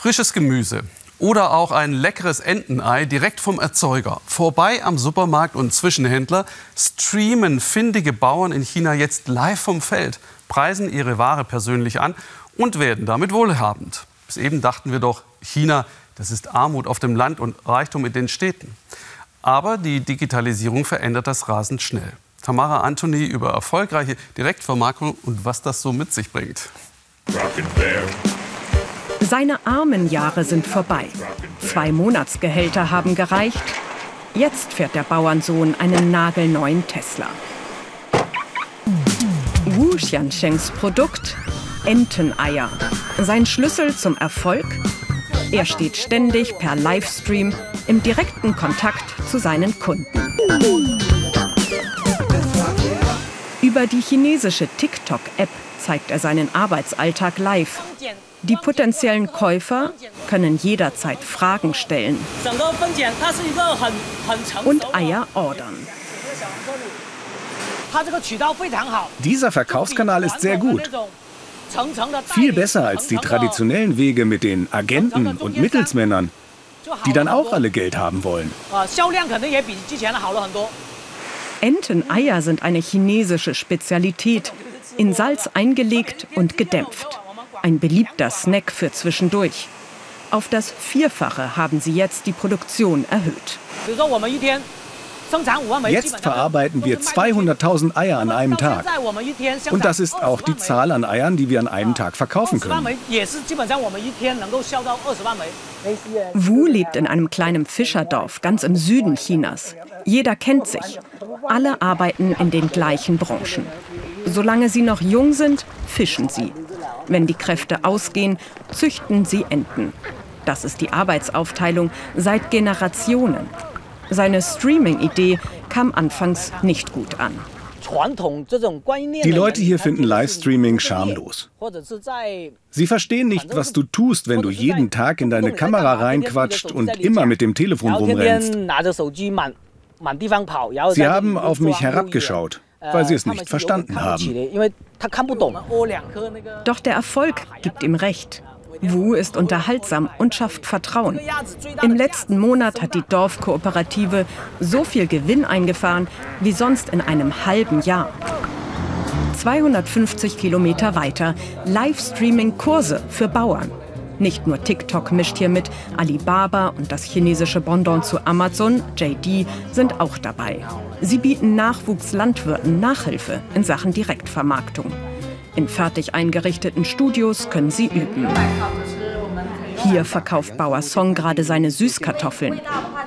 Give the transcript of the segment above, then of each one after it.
Frisches Gemüse oder auch ein leckeres Entenei direkt vom Erzeuger. Vorbei am Supermarkt und Zwischenhändler streamen findige Bauern in China jetzt live vom Feld, preisen ihre Ware persönlich an und werden damit wohlhabend. Bis eben dachten wir doch, China, das ist Armut auf dem Land und Reichtum in den Städten. Aber die Digitalisierung verändert das rasend schnell. Tamara Anthony über erfolgreiche Direktvermarktung und was das so mit sich bringt. Seine armen Jahre sind vorbei. Zwei Monatsgehälter haben gereicht. Jetzt fährt der Bauernsohn einen nagelneuen Tesla. Wu Xiansheng's Produkt Enteneier. Sein Schlüssel zum Erfolg? Er steht ständig per Livestream im direkten Kontakt zu seinen Kunden. Über die chinesische TikTok-App zeigt er seinen Arbeitsalltag live. Die potenziellen Käufer können jederzeit Fragen stellen und Eier ordern. Dieser Verkaufskanal ist sehr gut. Viel besser als die traditionellen Wege mit den Agenten und Mittelsmännern, die dann auch alle Geld haben wollen. Enteneier sind eine chinesische Spezialität, in Salz eingelegt und gedämpft. Ein beliebter Snack für zwischendurch. Auf das Vierfache haben sie jetzt die Produktion erhöht. Jetzt verarbeiten wir 200.000 Eier an einem Tag. Und das ist auch die Zahl an Eiern, die wir an einem Tag verkaufen können. Wu lebt in einem kleinen Fischerdorf ganz im Süden Chinas. Jeder kennt sich. Alle arbeiten in den gleichen Branchen. Solange sie noch jung sind, fischen sie. Wenn die Kräfte ausgehen, züchten sie Enten. Das ist die Arbeitsaufteilung seit Generationen. Seine Streaming-Idee kam anfangs nicht gut an. Die Leute hier finden Livestreaming schamlos. Sie verstehen nicht, was du tust, wenn du jeden Tag in deine Kamera reinquatscht und immer mit dem Telefon rumrennst. Sie haben auf mich herabgeschaut, weil sie es nicht verstanden haben. Doch der Erfolg gibt ihm recht. Wu ist unterhaltsam und schafft Vertrauen. Im letzten Monat hat die Dorfkooperative so viel Gewinn eingefahren wie sonst in einem halben Jahr. 250 Kilometer weiter Livestreaming-Kurse für Bauern. Nicht nur TikTok mischt hier mit, Alibaba und das chinesische Bondon zu Amazon, JD, sind auch dabei. Sie bieten Nachwuchslandwirten Nachhilfe in Sachen Direktvermarktung. In fertig eingerichteten Studios können sie üben. Hier verkauft Bauer Song gerade seine Süßkartoffeln.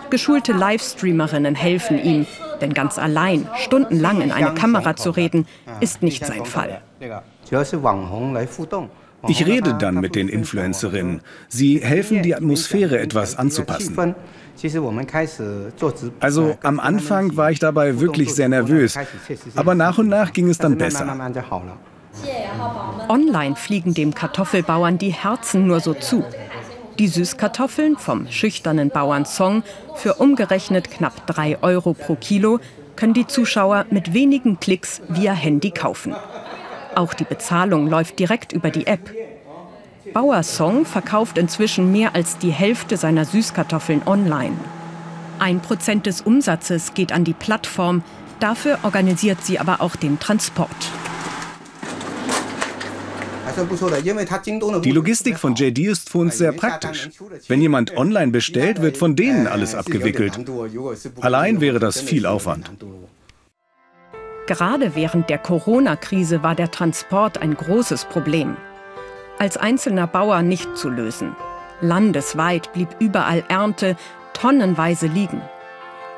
Geschulte Livestreamerinnen helfen ihm, denn ganz allein, stundenlang in eine Kamera zu reden, ist nicht sein Fall. Ich rede dann mit den Influencerinnen. Sie helfen, die Atmosphäre etwas anzupassen. Also am Anfang war ich dabei wirklich sehr nervös, aber nach und nach ging es dann besser. Online fliegen dem Kartoffelbauern die Herzen nur so zu. Die Süßkartoffeln vom schüchternen Bauern Song für umgerechnet knapp 3 Euro pro Kilo können die Zuschauer mit wenigen Klicks via Handy kaufen. Auch die Bezahlung läuft direkt über die App. Bauer Song verkauft inzwischen mehr als die Hälfte seiner Süßkartoffeln online. Ein Prozent des Umsatzes geht an die Plattform, dafür organisiert sie aber auch den Transport. Die Logistik von JD ist für uns sehr praktisch. Wenn jemand online bestellt, wird von denen alles abgewickelt. Allein wäre das viel Aufwand. Gerade während der Corona-Krise war der Transport ein großes Problem. Als einzelner Bauer nicht zu lösen. Landesweit blieb überall Ernte tonnenweise liegen.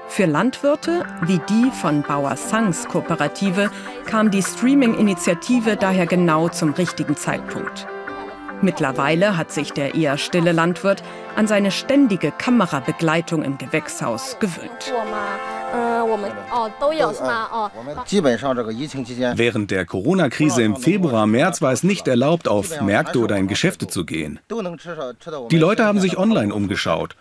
Für Landwirte wie die von Bauer Sangs Kooperative kam die Streaming-Initiative daher genau zum richtigen Zeitpunkt. Mittlerweile hat sich der eher stille Landwirt an seine ständige Kamerabegleitung im Gewächshaus gewöhnt. Während der Corona-Krise im Februar, März war es nicht erlaubt, auf Märkte oder in Geschäfte zu gehen. Die Leute haben sich online umgeschaut.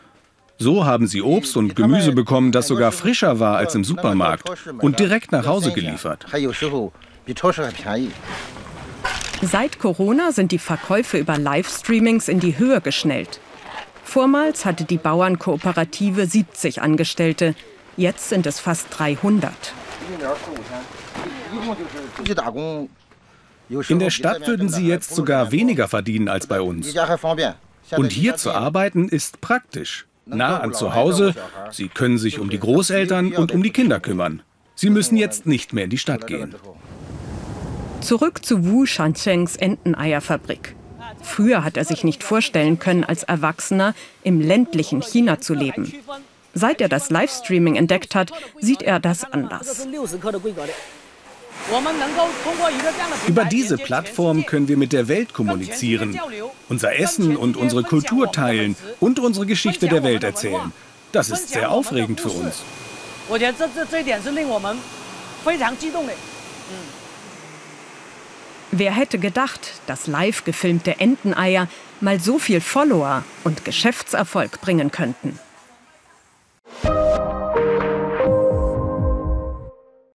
So haben sie Obst und Gemüse bekommen, das sogar frischer war als im Supermarkt und direkt nach Hause geliefert. Seit Corona sind die Verkäufe über Livestreamings in die Höhe geschnellt. Vormals hatte die Bauernkooperative 70 Angestellte, jetzt sind es fast 300. In der Stadt würden sie jetzt sogar weniger verdienen als bei uns. Und hier zu arbeiten ist praktisch. Nah an zu Hause, sie können sich um die Großeltern und um die Kinder kümmern. Sie müssen jetzt nicht mehr in die Stadt gehen. Zurück zu Wu Shanchens Enteneierfabrik. Früher hat er sich nicht vorstellen können, als Erwachsener im ländlichen China zu leben. Seit er das Livestreaming entdeckt hat, sieht er das anders. Über diese Plattform können wir mit der Welt kommunizieren, unser Essen und unsere Kultur teilen und unsere Geschichte der Welt erzählen. Das ist sehr aufregend für uns. Wer hätte gedacht, dass live gefilmte Enteneier mal so viel Follower und Geschäftserfolg bringen könnten?